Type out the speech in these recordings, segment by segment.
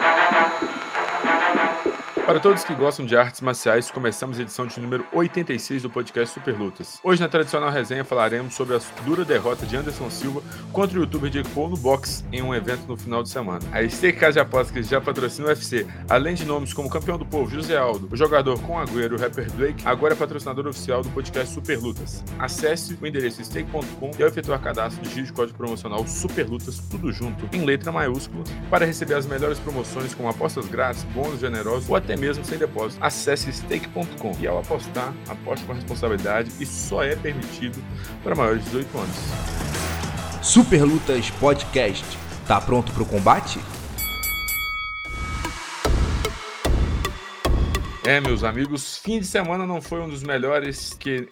Thank you. Para todos que gostam de artes marciais, começamos a edição de número 86 do podcast Super Lutas. Hoje, na tradicional resenha, falaremos sobre a dura derrota de Anderson Silva contra o youtuber Jake Paul no box em um evento no final de semana. A Casa de Apostas, que já patrocina o UFC, além de nomes como Campeão do Povo, José Aldo, o jogador com Agüero, o rapper Blake, agora é patrocinador oficial do podcast Super Lutas. Acesse o endereço stake.com e ao efetuar cadastro, digite o código promocional Super Lutas, tudo junto, em letra maiúscula, para receber as melhores promoções como apostas grátis, bônus generosos ou até mesmo sem depósito. Acesse stake.com e ao apostar, aposte com responsabilidade e só é permitido para maiores de 18 anos. Super Lutas Podcast. Tá pronto para o combate? É, meus amigos, fim de semana não foi um dos melhores que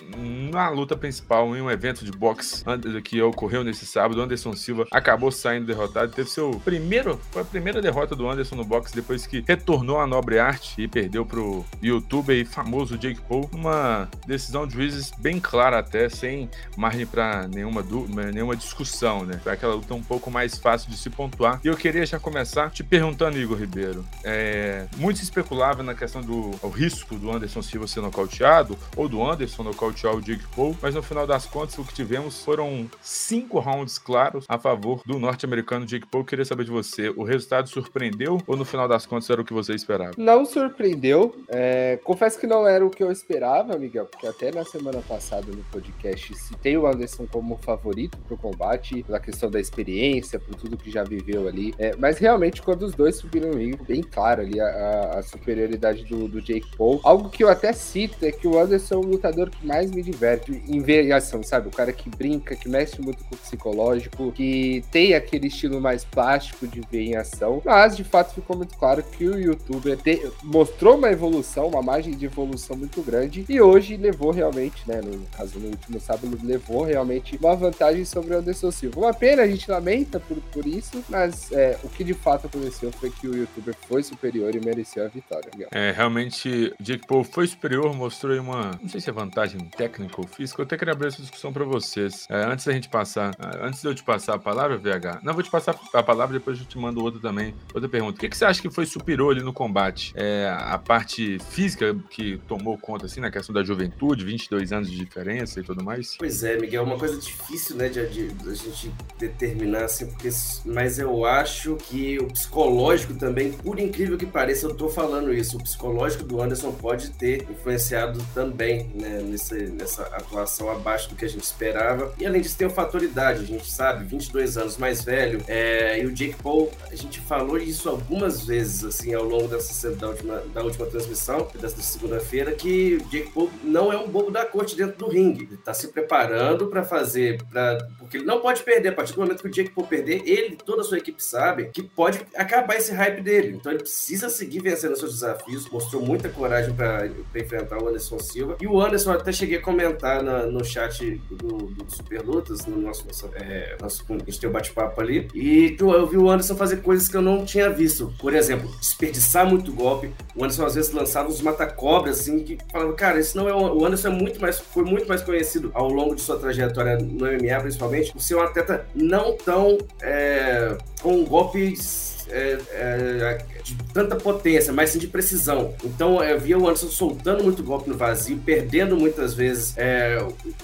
na luta principal, em um evento de boxe que ocorreu nesse sábado, Anderson Silva acabou saindo derrotado. Teve seu primeiro, foi a primeira derrota do Anderson no boxe depois que retornou à nobre arte e perdeu pro youtuber e famoso Jake Paul. Uma decisão de juízes bem clara até, sem margem para nenhuma, nenhuma discussão, né? Foi aquela luta um pouco mais fácil de se pontuar. E eu queria já começar te perguntando, Igor Ribeiro. É, muito se especulava na questão do o risco do Anderson Silva ser nocauteado ou do Anderson nocautear o Jake Paul, mas no final das contas o que tivemos foram cinco rounds claros a favor do norte-americano Jake Paul. Queria saber de você, o resultado surpreendeu ou no final das contas era o que você esperava? Não surpreendeu. É, confesso que não era o que eu esperava, Miguel, porque até na semana passada no podcast citei o Anderson como favorito para o combate, pela questão da experiência, por tudo que já viveu ali. É, mas realmente, quando os dois subiram no ringue, bem claro ali a, a superioridade do, do Jake Paul. Algo que eu até cito é que o Anderson é o lutador que mais me diverte em ver ação, sabe? O cara que brinca, que mexe muito com o psicológico, que tem aquele estilo mais plástico de ver em ação. Mas, de fato, ficou muito claro que o youtuber te... mostrou uma evolução, uma margem de evolução muito grande e hoje levou realmente, né? No caso, no último sábado, levou realmente uma vantagem sobre o Anderson Silva. Uma pena, a gente lamenta por, por isso, mas é, o que de fato aconteceu foi que o youtuber foi superior e mereceu a vitória. É, realmente realmente Jake Paul foi superior, mostrou aí uma, não sei se é vantagem técnica ou física, eu até queria abrir essa discussão para vocês. É, antes da gente passar, é, antes de eu te passar a palavra, VH, não vou te passar a palavra, depois eu te mando outra também, outra pergunta. O que, que você acha que foi superior ali no combate? É, a parte física que tomou conta, assim, na questão da juventude, 22 anos de diferença e tudo mais? Pois é, Miguel, uma coisa difícil, né, de, de, de a gente determinar, assim, porque, mas eu acho que o psicológico também, por incrível que pareça, eu tô falando isso, o psicológico do Anderson pode ter influenciado também né, nessa, nessa atuação abaixo do que a gente esperava. E além disso, tem o fator idade, a gente sabe, 22 anos mais velho. É, e o Jake Paul, a gente falou isso algumas vezes assim ao longo dessa, da, última, da última transmissão, dessa segunda-feira, que o Jake Paul não é um bobo da corte dentro do ringue. Ele está se preparando para fazer, pra, porque ele não pode perder. A partir do momento que o Jake Paul perder, ele toda a sua equipe sabe que pode acabar esse hype dele. Então ele precisa seguir vencendo seus desafios. Mostrou muito muita coragem para enfrentar o Anderson Silva. E o Anderson, até cheguei a comentar na, no chat do, do Super Lutas, no nosso, é, nosso a gente tem o bate-papo ali, e eu, vi o Anderson fazer coisas que eu não tinha visto. Por exemplo, desperdiçar muito golpe. O Anderson às vezes lançava uns mata-cobras, assim, que falava, cara, isso não é. O Anderson é muito mais, foi muito mais conhecido ao longo de sua trajetória no MMA, principalmente, por ser um atleta não tão. É, com golpes é, é, de tanta potência, mas sim de precisão. Então eu via o Anderson soltando muito golpe no vazio, perdendo muitas vezes, é,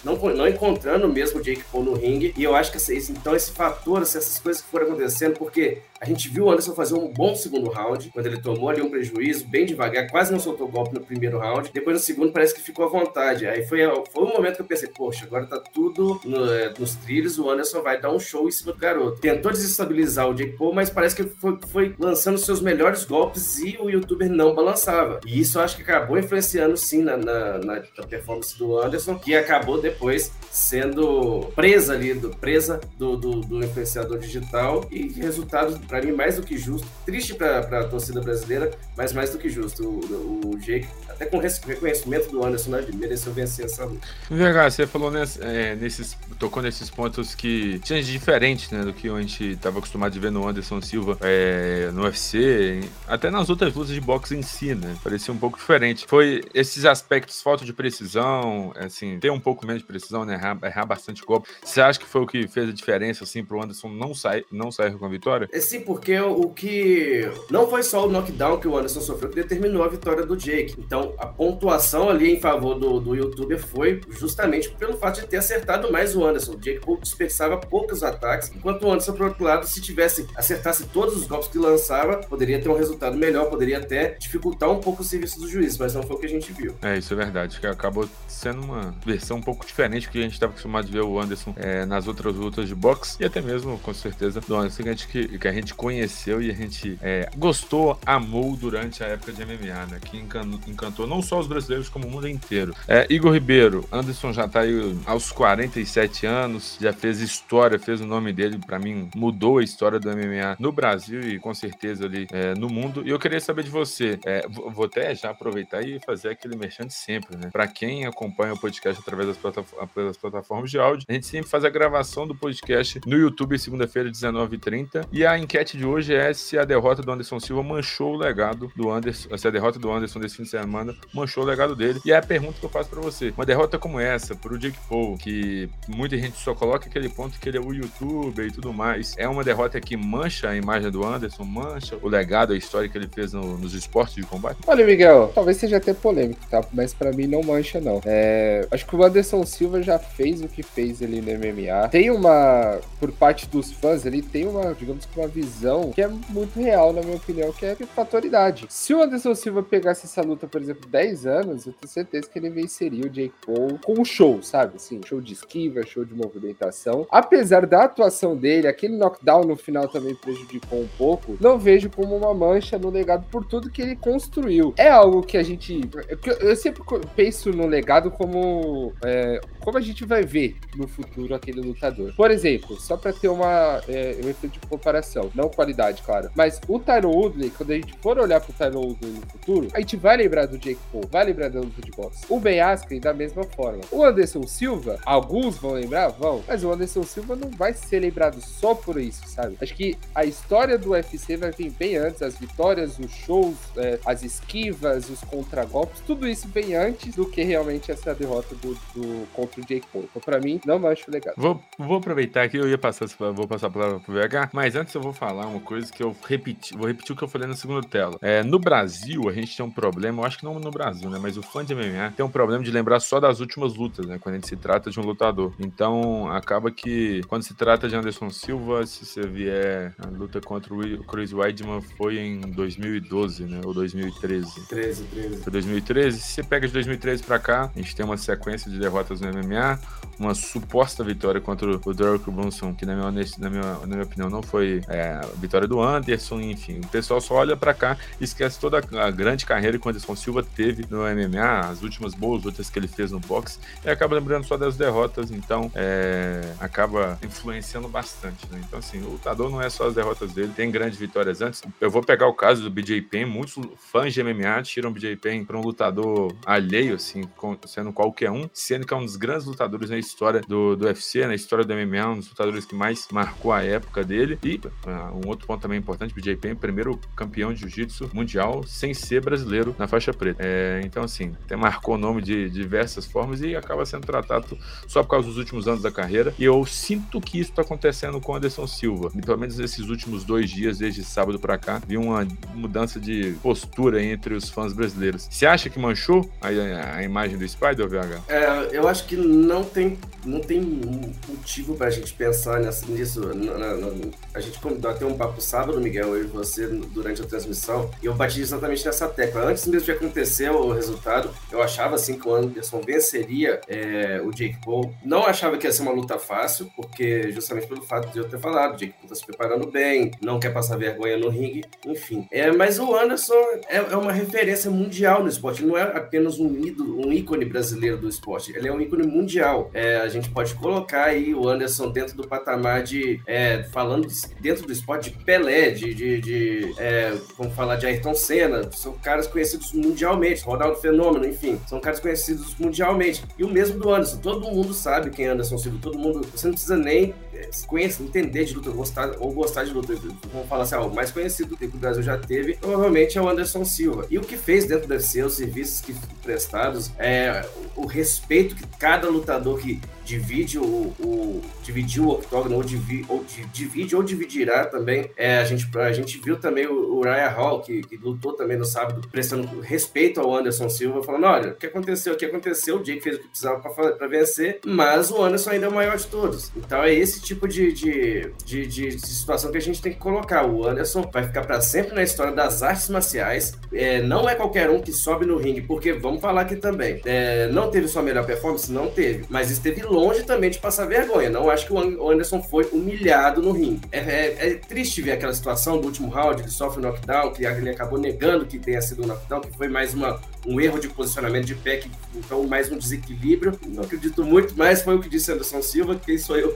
não, não encontrando mesmo o Jake Paul no ringue. E eu acho que esse, então esse fator, essas coisas que foram acontecendo, porque a gente viu o Anderson fazer um bom segundo round, quando ele tomou ali um prejuízo, bem devagar, quase não soltou golpe no primeiro round. Depois no segundo parece que ficou à vontade. Aí foi, foi um momento que eu pensei, poxa, agora tá tudo no, é, nos trilhos, o Anderson vai dar um show em cima do garoto. Tentou desestabilizar o Jake Paul, mas parece que foi, foi lançando seus melhores golpes e o youtuber não balançava. E isso acho que acabou influenciando sim na, na, na performance do Anderson, que acabou depois sendo presa ali, do, presa do, do, do influenciador digital e resultado para mim, mais do que justo. Triste para a torcida brasileira, mas mais do que justo. O, o Jake, até com reconhecimento do Anderson, né, mereceu vencer essa luta. VH, você falou nesse, é, nesses, tocou nesses pontos que tinha de diferente né, do que a gente estava acostumado a ver no Anderson Silva é, no UFC, até nas outras lutas de boxe em si, né? Parecia um pouco diferente. Foi esses aspectos, falta de precisão, assim, ter um pouco menos de precisão, né? Errar, errar bastante golpe. Você acha que foi o que fez a diferença, assim, pro Anderson não sair, não sair com a vitória? Esse Sim, porque o que. Não foi só o knockdown que o Anderson sofreu que determinou a vitória do Jake. Então, a pontuação ali em favor do, do youtuber foi justamente pelo fato de ter acertado mais o Anderson. O Jake dispersava poucos ataques, enquanto o Anderson, por outro lado, se tivesse acertasse todos os golpes que lançava, poderia ter um resultado melhor, poderia até dificultar um pouco o serviço do juiz, mas não foi o que a gente viu. É, isso é verdade, que acabou sendo uma versão um pouco diferente do que a gente estava acostumado a ver o Anderson é, nas outras lutas de boxe e até mesmo, com certeza, do Anderson que a gente, que, que a gente conheceu e a gente é, gostou, amou durante a época de MMA, né? Que encantou, não só os brasileiros, como o mundo inteiro. É, Igor Ribeiro, Anderson já tá aí aos 47 anos, já fez história, fez o nome dele, para mim, mudou a história do MMA no Brasil e com certeza ali é, no mundo. E eu queria saber de você, é, vou até já aproveitar e fazer aquele merchan sempre, né? Para quem acompanha o podcast através das, das plataformas de áudio, a gente sempre faz a gravação do podcast no YouTube segunda-feira, 19h30. E a enquete de hoje é se a derrota do Anderson Silva manchou o legado do Anderson, se a derrota do Anderson desse fim de semana manchou o legado dele. E é a pergunta que eu faço para você. Uma derrota como essa, pro Jake Paul, que muita gente só coloca aquele ponto que ele é o youtuber e tudo mais, é uma derrota que mancha a imagem do Anderson, mancha o legado, a história que ele fez no, nos esportes de combate? Olha, Miguel, talvez seja até polêmico, tá? Mas para mim não mancha, não. É, acho que o Anderson Silva já fez o que fez ali no MMA. Tem uma, por parte dos fãs, ele tem uma, digamos que uma visão que é muito real, na minha opinião, que é a fatalidade. Se o Anderson Silva pegasse essa luta, por exemplo, 10 anos, eu tenho certeza que ele venceria o Jake Paul com um show, sabe? Assim, show de esquiva, show de movimentação. Apesar da atuação dele, aquele knockdown no final também prejudicou um pouco, não vejo como uma mancha no legado por tudo que ele construiu. É algo que a gente. Eu sempre penso no legado como. É, como a gente vai ver no futuro aquele lutador. Por exemplo, só para ter uma, é, um efeito de comparação, não qualidade, claro. Mas o Tyron Woodley, quando a gente for olhar pro Tyron Woodley no futuro, a gente vai lembrar do Jake Paul, vai lembrar da luta de boxe. O Ben Askren da mesma forma. O Anderson Silva, alguns vão lembrar, vão, mas o Anderson Silva não vai ser lembrado só por isso, sabe? Acho que a história do UFC vai vir bem antes, as vitórias, os shows, é, as esquivas, os contragolpes, tudo isso bem antes do que realmente essa derrota do, do contra o Jake Paul. Então, pra mim, não acho legal. Vou, vou aproveitar que eu ia passar, vou passar a palavra pro VH, mas antes eu vou falar uma coisa que eu repeti, vou repetir o que eu falei na segunda tela. É, no Brasil, a gente tem um problema, eu acho que não no Brasil, né? Mas o fã de MMA tem um problema de lembrar só das últimas lutas, né? Quando a gente se trata de um lutador. Então, acaba que quando se trata de Anderson Silva, se você vier a luta contra o Chris Weidman foi em 2012, né? Ou 2013. 13, 13. Foi 2013. Se você pega de 2013 pra cá, a gente tem uma sequência de derrotas no MMA, uma suposta vitória contra o Derek Brunson, que na minha, na minha, na minha opinião não foi é, a vitória do Anderson, enfim. O pessoal só olha pra cá e esquece toda a grande carreira que o Anderson Silva teve no MMA, as últimas boas lutas que ele fez no boxe, e acaba lembrando só das derrotas, então é, acaba influenciando bastante, né? Então, assim, o lutador não é só as derrotas dele, tem grandes vitórias antes. Eu vou pegar o caso do BJ Penn, muitos fãs de MMA tiram o BJ Penn para um lutador alheio, assim, sendo qualquer um, sendo que é um dos grandes lutadores na história do, do UFC, na história do MMA, um dos lutadores que mais marcou a época dele. E uh, um outro ponto também importante, BJ Penn, primeiro campeão de jiu-jitsu mundial sem ser brasileiro na faixa preta. É, então, assim, até marcou o nome de diversas formas e acaba sendo tratado só por causa dos últimos anos da carreira. E eu sinto que isso está acontecendo com Anderson Silva. E, pelo menos nesses últimos dois dias, desde sábado para cá, vi uma mudança de postura entre os fãs brasileiros. Você acha que manchou a, a, a imagem do Spider, VH? É, eu acho que não tem, não tem motivo pra gente pensar nisso. Na, na, na, a gente bateu um papo sábado, Miguel, eu e você, durante a transmissão, e eu bati exatamente nessa tecla. Antes mesmo de acontecer o resultado, eu achava assim que o Anderson venceria é, o Jake Paul. Não achava que ia ser uma luta fácil, porque justamente pelo fato de eu ter falado, o Jake Paul tá se preparando bem, não quer passar vergonha no ringue, enfim. É, mas o Anderson é, é uma referência mundial no esporte, ele não é apenas um ídolo, um ícone brasileiro do esporte, ele é um ícone mundial. É, a gente pode colocar aí o Anderson dentro do patamar de, é, falando dentro do esporte de Pelé, de, de, de é, vamos falar de Ayrton Senna, são caras conhecidos mundialmente, Ronaldo Fenômeno, enfim, são caras conhecidos mundialmente. E o mesmo do Anderson, todo mundo sabe quem é Anderson Silva, todo mundo, você não precisa nem é, conhecer, entender de luta, gostar, ou gostar de luta, vamos falar assim, o mais conhecido que o Brasil já teve, provavelmente é o Anderson Silva. E o que fez dentro do UFC, os serviços que prestados, é, o respeito que cada lutador que divide o, o dividiu o octógono ou, divi, ou divide ou dividirá também. É, a, gente, a gente viu também o, o Ryan Hall, que, que, lutou também no sábado, prestando respeito ao Anderson Silva, falando: olha, o que aconteceu? O que aconteceu? O Jake fez o que precisava para vencer, mas o Anderson ainda é o maior de todos. Então é esse tipo de, de, de, de, situação que a gente tem que colocar. O Anderson vai ficar para sempre na história das artes marciais. É, não é qualquer um que sobe no ringue, porque vamos falar aqui também. É, não teve sua melhor performance? Não teve, mas esteve longe também de passar vergonha. Não acho que o Anderson foi humilhado no ringue. É, é, é triste ver aquela situação do último round, ele sofre um knockdown, que ele acabou negando que tenha sido um knockdown, que foi mais uma, um erro de posicionamento de pé, que, então mais um desequilíbrio. Não acredito muito, mas foi o que disse Anderson Silva, quem sou eu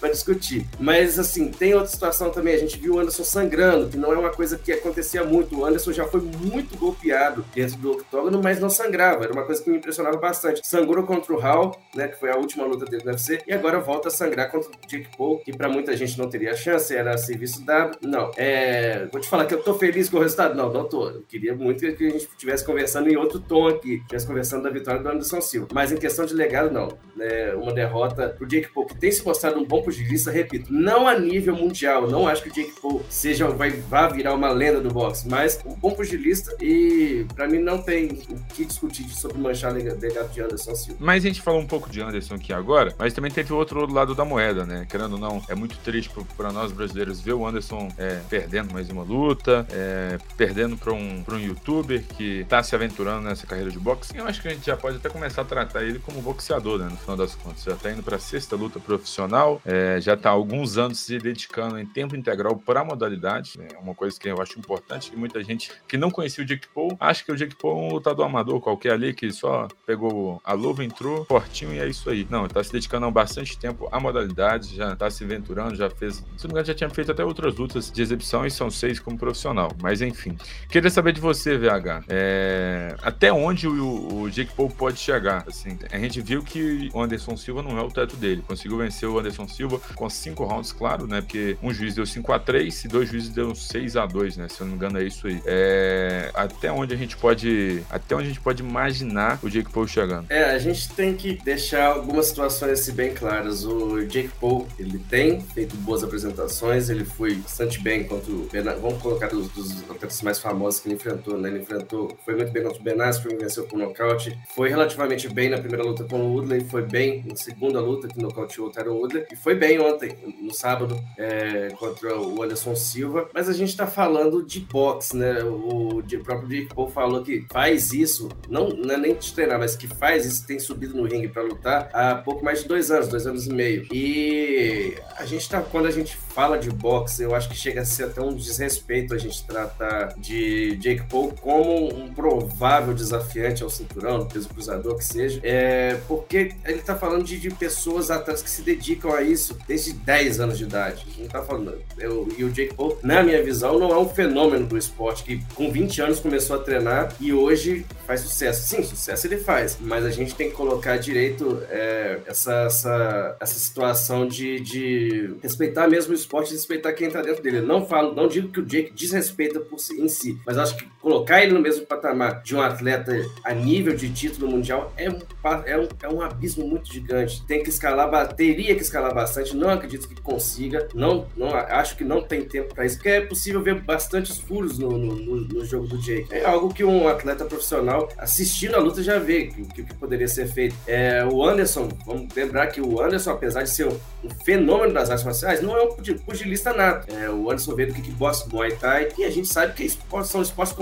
para discutir. Mas assim, tem outra situação também, a gente viu o Anderson sangrando, que não é uma coisa que acontecia muito. O Anderson já foi muito golpeado dentro do octógono, mas não sangrava. Era uma coisa que me impressionava bastante. Sangrou contra o Hall, né, que foi a última luta dele no UFC, e agora volta a sangrar contra o Jake Paul, que para muita gente não teria chance, era serviço dado. Não, é... vou te falar que eu tô feliz com o resultado. Não, tô. Eu queria muito que a gente estivesse conversando em outro tom aqui, estivesse conversando da vitória do Anderson Silva. Mas em questão de legado, não. É uma derrota pro Jake Paul, que tem se mostrado um bom pugilista, repito, não a nível mundial. Não acho que o Jake Paul seja, vai, vá virar uma lenda do boxe, mas um bom pugilista e para mim não tem o que discutir sobre manchar legado de Anderson Silva. Mas a gente falou um pouco de Anderson aqui agora, mas também teve outro lado da moeda, né? Querendo ou não, é muito triste para nós brasileiros ver o Anderson é, perdendo mais uma luta, é, perdendo para um, um youtuber que está se aventurando nessa carreira de boxe. Eu acho que a gente já pode até começar a tratar ele como boxeador, né? No final das contas. Já está indo para a sexta luta profissional, é, já está há alguns anos se dedicando em tempo integral para a modalidade. É uma coisa que eu acho importante, que muita gente que não conhecia o Jake Paul acha que o Jake Paul é um lutador amador qualquer ali que só pegou a luva, entrou fortinho e é isso aí. Não, está se dedicando há bastante tempo à modalidade, já está se aventurando, já fez. Se não me engano, já tinha feito até outras lutas de exibição e são seis como profissional. Mas enfim. Queria saber de você, VH. É... Até onde o, o, Jake Paul pode chegar? Assim, a gente viu que o Anderson Silva não é o teto dele. Conseguiu vencer o Anderson Silva com cinco rounds, claro, né? Porque um juiz deu 5 a 3 e dois juízes deu 6 a 2 né? Se eu não me engano, é isso aí. É... Até onde a gente pode. Até onde a gente pode imaginar o Jake Paul chegando? É, a gente tem que deixar algumas situações assim, bem claras. O Jake Paul, ele tem feito boas apresentações, ele foi bastante bem contra o Vamos colocar dos, dos atletas mais famosos que ele enfrentou, né? Ele enfrentou, foi muito bem contra o Ben Askren, venceu por nocaute. Foi relativamente bem na primeira luta com o Woodley, foi bem na segunda luta que nocauteou o Tyron Woodley, e foi bem ontem, no sábado, é, contra o Anderson Silva. Mas a gente tá falando de boxe, né? O, o próprio Jake Paul falou que faz isso, não, não é nem de treinar, mas que faz isso, tem subido no ringue para lutar há pouco mais de dois anos, dois anos e meio. E a gente tá, quando a gente fala de boxe, eu acho que chega a ser até um desrespeito a gente tratar de Jake Paul como um provável desafiante ao cinturão, peso cruzador que seja, é, porque ele tá falando de, de pessoas atrás que se dedicam a isso desde 10 anos de idade. Não tá falando. Eu, e o Jake Paul, na minha visão, não é um fenômeno do esporte que com 20 anos começou a treinar e hoje faz sucesso. Sim, sucesso ele faz, mas a gente tem que colocar direito é, essa, essa, essa situação de, de respeitar mesmo o esporte, respeitar quem tá dentro dele. não falo, não digo que o Jake desrespeita por si, em si, mas acho que colocar ele no mesmo patamar de um atleta a nível de título mundial é um, é um, é um abismo muito gigante. Tem que escalar, teria que escalar bastante. Não acredito que consiga. Não, não acho que não tem tempo para isso, porque é possível ver bastantes furos no, no, no, jogo do Jake. É algo que um atleta profissional assistindo a luta já vê que, que, que poderia ser feito. É, o Anderson, vamos lembrar que o Anderson, apesar de ser um, um fenômeno das artes marciais, não é um pugilista nato. É, o Anderson veio do kickbox, Muay Thai, e a gente sabe que esportes, são esportes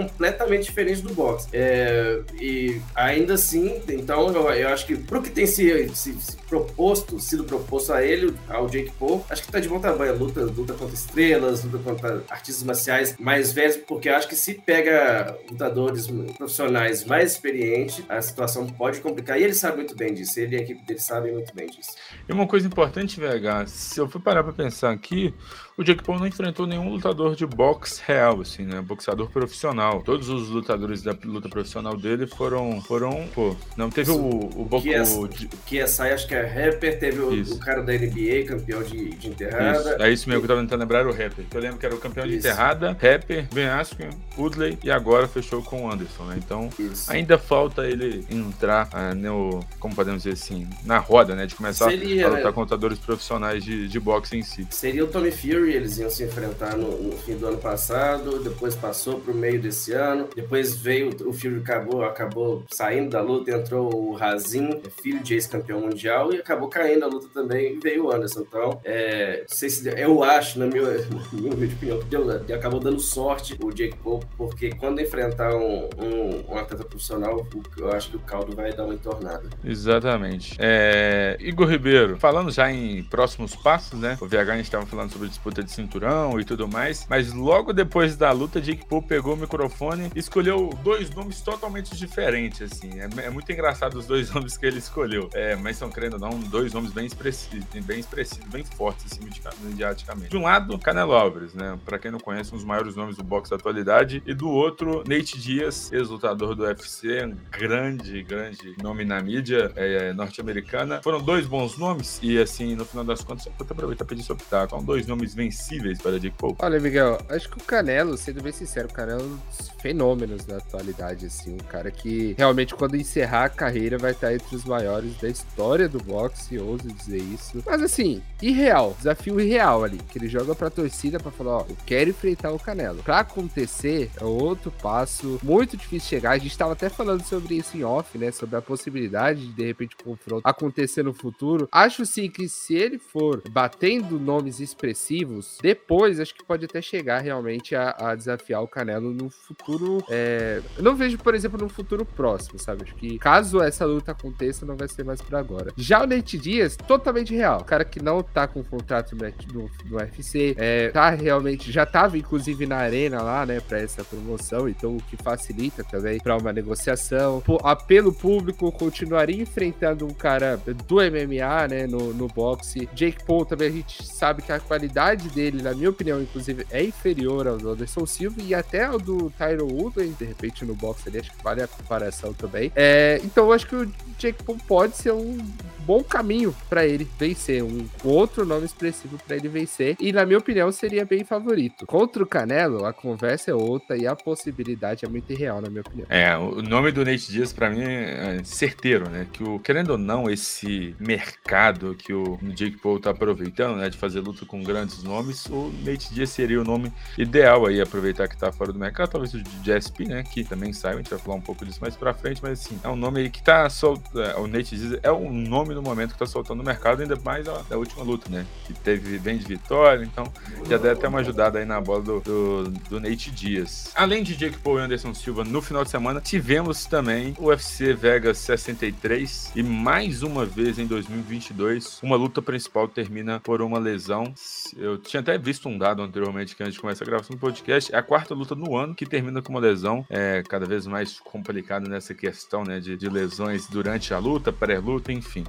diferentes do boxe. É, e ainda assim, então eu, eu acho que pro que tem se, se, se, proposto, sido proposto a ele, ao Jake Paul, acho que tá de bom tamanho. Luta, luta contra estrelas, luta contra artistas marciais mais velhos, porque acho que se pega lutadores profissionais mais experientes, a situação pode complicar. E ele sabe muito bem disso, ele e a equipe dele sabem muito bem disso. E uma coisa importante, VH, se eu for parar para pensar aqui, o Jake Paul não enfrentou nenhum lutador de boxe real, assim, né? Boxeador profissional. Todos os lutadores da luta profissional dele foram. foram pô, não teve o, o, o, é, o, que é sai, acho que é rapper, teve o, o, cara da NBA, campeão de, de enterrada. Isso. É isso mesmo que eu tava tentando lembrar, o rapper. Eu lembro que era o campeão isso. de enterrada, rapper, Ben Askren, Woodley e agora fechou com o Anderson, né? Então isso. ainda falta ele entrar uh, no, como podemos dizer assim, na roda, né? De começar Seria, a lutar né? com lutadores profissionais de, de boxe em si. Seria o Tommy Fury, eles iam se enfrentar no, no fim do ano passado, depois passou pro meio desse ano, depois veio, o Fury acabou, acabou saindo da luta, entrou o Razin, filho de ex-campeão mundial, e acabou caindo a luta também, e veio o Anderson. Então, é, se, eu acho, na minha, na minha opinião, que deu, acabou dando sorte o Jake Paul, porque quando enfrentar um, um, um atleta profissional, eu acho que o caldo vai dar uma entornada. Exatamente. É, Igor Ribeiro, falando já em próximos passos, né? O VH a gente estava falando sobre disputa de cinturão e tudo mais, mas logo depois da luta, Jake Paul pegou o microfone e escolheu dois nomes totalmente diferentes, assim. É, é muito engraçado os dois nomes que ele escolheu. É, mas são, querendo ou não, dois nomes bem expressivos, bem expressivos, bem fortes, assim, mediaticamente. De um lado, Canelo Álvares, né? Pra quem não conhece, um dos maiores nomes do boxe da atualidade. E do outro, Nate Diaz, ex-lutador do UFC, um grande, grande nome na mídia é, norte-americana. Foram dois bons nomes e, assim, no final das contas, vou aproveitar pedir seu pitaco. São dois nomes vencíveis para Jake Paul. Olha, Miguel, acho que o Canelo, sendo bem sincero, o Canelo é um dos fenômenos da atualidade, assim. Um cara que realmente, quando encerrar a carreira, vai estar entre os maiores da história do boxe, ouso dizer isso. Mas, assim, irreal, desafio irreal ali, que ele joga pra torcida pra falar, ó, eu quero enfrentar o Canelo. Pra acontecer, é outro passo, muito difícil chegar. A gente tava até falando sobre isso em off, né? Sobre a possibilidade de, de repente, o confronto acontecer no futuro. Acho sim que se ele for batendo nomes expressivos, depois acho que pode até chegar realmente a, a desafiar o Canelo no futuro. É... Não vejo, por exemplo, no futuro próximo, sabe? Acho que caso essa luta aconteça, não vai ser mais pra agora. Já o Nate Dias, totalmente real. O cara que não tá com contrato no, no, UFC, é, tá realmente, já tava inclusive na arena lá, né, pra essa promoção, então o que facilita também pra uma negociação. apelo público, continuaria enfrentando um cara do MMA, né, no, no boxe. Jake Paul também a gente sabe que a qualidade dele, na minha opinião, inclusive, é inferior ao do Anderson Silva e até ao do Tyron Woodley, de repente no boxe ali, acho que vale a comparação também. É, então eu acho que o Jake Paul pode ser um bom caminho para ele vencer, um outro nome expressivo para ele vencer. E na minha opinião seria bem favorito. Contra o Canelo, a conversa é outra e a possibilidade é muito irreal, na minha opinião. É, o nome do Nate Diaz para mim é certeiro, né? Que o querendo ou não esse mercado que o Jake Paul tá aproveitando, né, de fazer luta com grandes nomes, o Nate Diaz seria o nome ideal aí aproveitar que tá fora do mercado, talvez o GSP, né, que também saiu, a gente vai falar um pouco disso mais para frente, mas assim, é um nome aí que tá solto, é, o Nate Diaz é um nome no momento que tá soltando no mercado, ainda mais a, última luta, né? Que teve bem de vitória, então já deve ter uma ajudada aí na bola do, do, do Nate Dias. Além de Jake Paul e Anderson Silva, no final de semana, tivemos também o UFC Vegas 63 e mais uma vez em 2022, uma luta principal termina por uma lesão. Eu tinha até visto um dado anteriormente que antes de começar a gravação do podcast, é a quarta luta no ano que termina com uma lesão. É cada vez mais complicado nessa questão, né, de, de lesões durante a luta, pré-luta, enfim.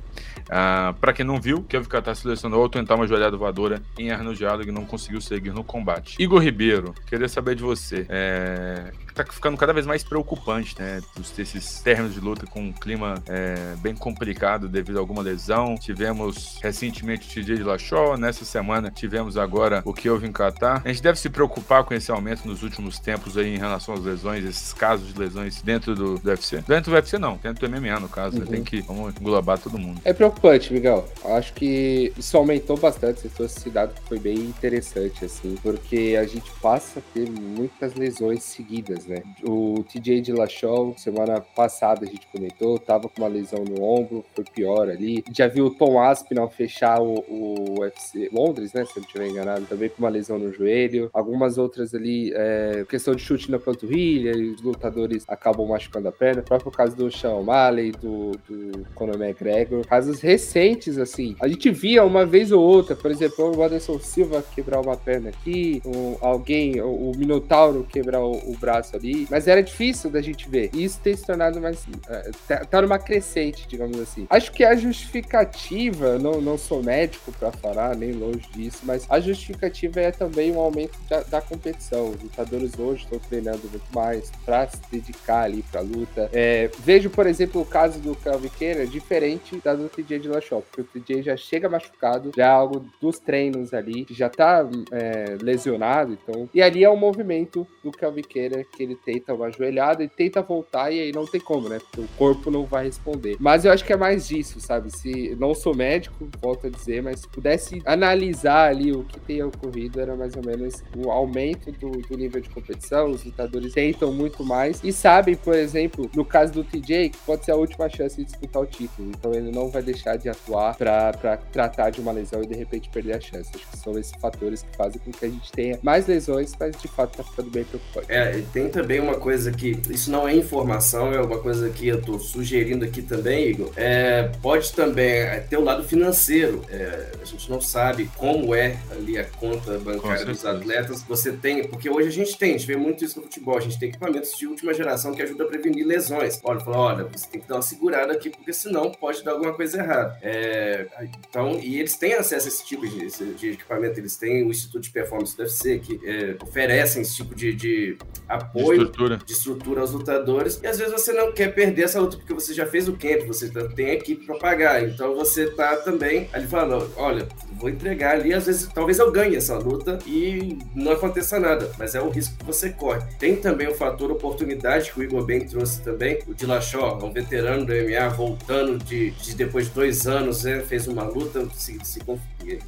Ah, para quem não viu, Kevin Catar selecionou ao tentar uma joelhada voadora em Arnold Allen e não conseguiu seguir no combate. Igor Ribeiro, queria saber de você. É, tá ficando cada vez mais preocupante, né? Esses términos de luta com um clima é, bem complicado devido a alguma lesão. Tivemos recentemente o TJ de Lachó, nessa semana tivemos agora o Kelvin Qatar. A gente deve se preocupar com esse aumento nos últimos tempos aí em relação às lesões, esses casos de lesões dentro do, do UFC. Dentro do UFC não, dentro do MMA no caso, né? uhum. tem que vamos englobar todo mundo. É preocupante, Miguel. Acho que isso aumentou bastante, você trouxe esse dado que foi bem interessante, assim, porque a gente passa a ter muitas lesões seguidas, né? O TJ de Lachol, semana passada a gente comentou, tava com uma lesão no ombro, foi pior ali. Já viu o Tom Aspinall fechar o, o UFC Londres, né? Se eu não estiver enganado, também com uma lesão no joelho. Algumas outras ali, é, questão de chute na panturrilha, e os lutadores acabam machucando a perna. O próprio caso do Sean O'Malley, do, do Conor McGregor. Casos recentes, assim. A gente via uma vez ou outra, por exemplo, o Anderson Silva quebrar uma perna aqui, um, alguém, o, o Minotauro quebrar o, o braço ali, mas era difícil da gente ver. E isso tem se tornado mais. É, tá, tá numa crescente, digamos assim. Acho que a justificativa, não, não sou médico para falar, nem longe disso, mas a justificativa é também um aumento da, da competição. Os lutadores hoje estão treinando muito mais para se dedicar ali pra luta. É, vejo, por exemplo, o caso do Calvin diferente da do TJ de Lachop, porque o TJ já chega machucado, já é algo dos treinos ali, já tá é, lesionado, então. E ali é um movimento do Calvin que ele tenta uma ajoelhada e tenta voltar, e aí não tem como, né? Porque o corpo não vai responder. Mas eu acho que é mais disso, sabe? Se não sou médico, volto a dizer, mas se pudesse analisar ali o que tem ocorrido, era mais ou menos o aumento do, do nível de competição. Os lutadores tentam muito mais e sabem, por exemplo, no caso do TJ, que pode ser a última chance de disputar o título. Então ele não vai deixar de atuar para tratar de uma lesão e de repente perder a chance. Acho que são esses fatores que fazem com que a gente tenha mais lesões, mas de fato tá ficando bem preocupante. É, tem também uma coisa que isso não é informação, é uma coisa que eu tô sugerindo aqui também, Igor. É, pode também é, ter o lado financeiro. É, a gente não sabe como é ali a conta bancária dos atletas. Você tem, porque hoje a gente tem, a gente vê muito isso no futebol, a gente tem equipamentos de última geração que ajudam a prevenir lesões. Olha, fala, olha, você tem que dar uma segurada aqui, porque senão pode dar alguma coisa errada. É, então, e eles têm acesso a esse tipo de, de, equipamento, eles têm o Instituto de Performance do UFC, que é, oferecem esse tipo de, de apoio, de estrutura. de estrutura aos lutadores, e às vezes você não quer perder essa luta, porque você já fez o camp, você tem equipe para pagar, então você tá também ali falando, olha, vou entregar ali, às vezes, talvez eu ganhe essa luta e não aconteça nada, mas é o risco que você corre. Tem também o fator oportunidade que o Igor Ben trouxe também, o Dillashaw, um veterano do MMA, voltando de, de depois de dois anos, né, fez uma luta, se, se,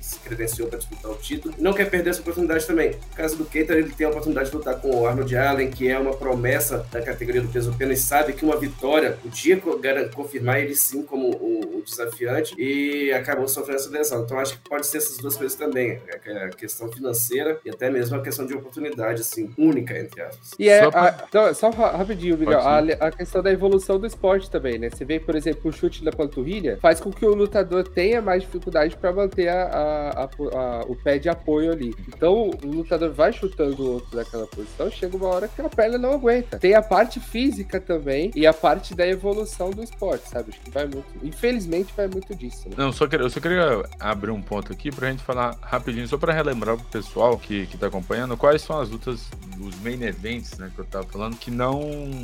se credenciou para disputar o título, não quer perder essa oportunidade também. No caso do Keita, ele tem a oportunidade de lutar com o Arnold Allen, que é uma promessa da categoria do peso pena e sabe que uma vitória podia confirmar ele sim como o, desafiante e acabou sofrendo essa lesão. Então acho que pode ser essas duas coisas também, a questão financeira e até mesmo a questão de oportunidade, assim, única, entre aspas. E é, só, pra... a, então, só rapidinho, Miguel, a, a, questão da evolução do esporte também, né? Você vê, por exemplo, o chute da panturrilha faz com que o lutador tenha mais dificuldade para manter a, a, o pé de apoio ali. Então, o lutador vai chutando o outro daquela posição, chega uma hora que a perna não aguenta. Tem a parte física também e a parte da evolução do esporte, sabe? Acho que vai muito. Infelizmente, vai muito disso. Né? Não, só eu só queria abrir um ponto aqui pra gente falar rapidinho, só pra relembrar pro pessoal que, que tá acompanhando, quais são as lutas, os main events, né, que eu tava falando, que não.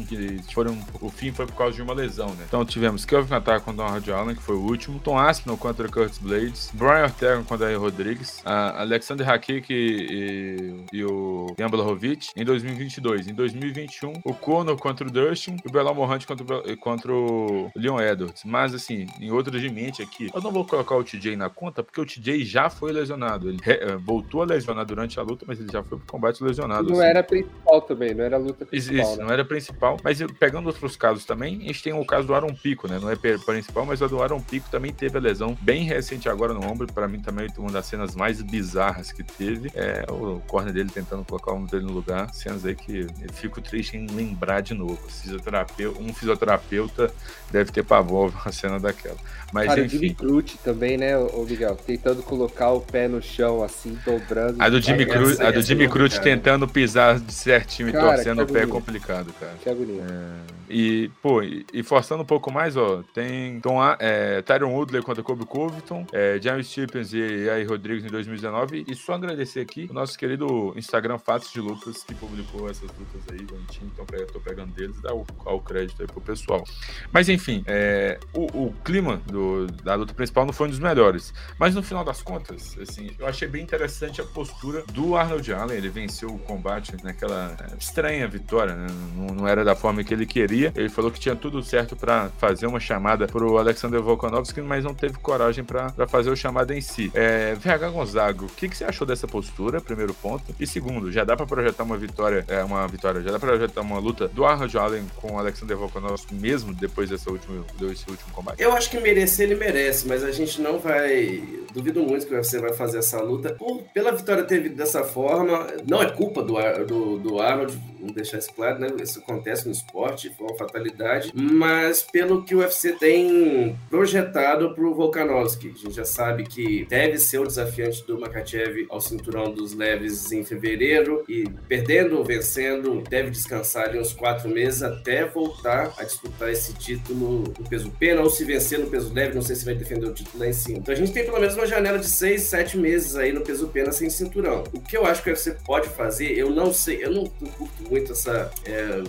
que foram. O fim foi por causa de uma lesão, né? Então tivemos Kelvin Natar contra o Hard Allen, que foi o último, Tom Aspinall contra Curtis Blades, Brian Ortega contra a Rodrigues, Alexander Hakik e, e, o Jan Blachowicz em 2022. Em 2021, o Conor contra o Dustin e o Belal Morante contra, contra o Leon Edwards. Mas, assim, em outro de mente aqui, eu não vou colocar o TJ na conta, porque o TJ já foi lesionado. Ele re, voltou a lesionar durante a luta, mas ele já foi pro combate lesionado. Não assim. era principal também, não era a luta principal. Isso, né? não era principal. Mas pegando outros casos também, a gente tem o caso do Aaron Pico, né? Não é principal, mas o do Aaron Pico também teve a lesão bem recente agora no ombro. Para mim, também uma das cenas mais bizarras que teve. É o corner dele tentando colocar o ombro dele no lugar. Cenas aí que eu fico triste em lembrar de novo. Fisioterapeuta, um fisioterapeuta deve ter pavor uma cena daquela. Mas, Cara, enfim. o Jimmy Crute também, né, o Miguel? Tentando colocar o pé no chão, assim, dobrando. A do Jimmy, Cru, a do Jimmy Crute tentando pisar de certinho cara, e torcendo o pé é complicado, cara. Que agonia. É... E, pô, e, e, forçando um pouco mais, ó, tem Tom, é, Tyron Woodley contra Kobe Covington, é, James Stephens e aí Rodrigues em 2019. E só agradecer aqui o nosso querido Instagram Fatos de Lutas, que publicou essas lutas aí, bonitinho. Então, eu tô pegando deles, dá o, o crédito aí pro pessoal. Mas, enfim, é, o, clima do, da luta principal não foi um dos melhores. Mas, no final das contas, assim, eu achei bem interessante a postura do Arnold Allen. Ele venceu o combate naquela é, estranha vitória, né? não, não era da forma que ele queria. Ele falou que tinha tudo certo para fazer uma chamada pro Alexander Volkanovski, mas não teve coragem para fazer o chamado em si. É, VH Gonzago, o que, que você achou dessa postura? Primeiro ponto. E segundo, já dá para projetar uma vitória, é, uma vitória, já dá para projetar uma luta do Arnold Allen com o Alexander Volkanovski mesmo depois dessa última, desse último combate? Eu acho que merecer ele merece, mas a gente não vai. Duvido muito que você vai fazer essa luta. Pela vitória ter vindo dessa forma, não é culpa do, do, do Arnold vamos deixar isso claro, né? Isso acontece no esporte, foi uma fatalidade, mas pelo que o UFC tem projetado para o Volkanovski, a gente já sabe que deve ser o desafiante do Makachev ao cinturão dos leves em fevereiro e perdendo ou vencendo, deve descansar ali uns quatro meses até voltar a disputar esse título no peso pena ou se vencer no peso leve, não sei se vai defender o título lá em cima. Então a gente tem pelo menos uma janela de seis, sete meses aí no peso pena sem cinturão. O que eu acho que o UFC pode fazer, eu não sei, eu não, curto muito essa. É,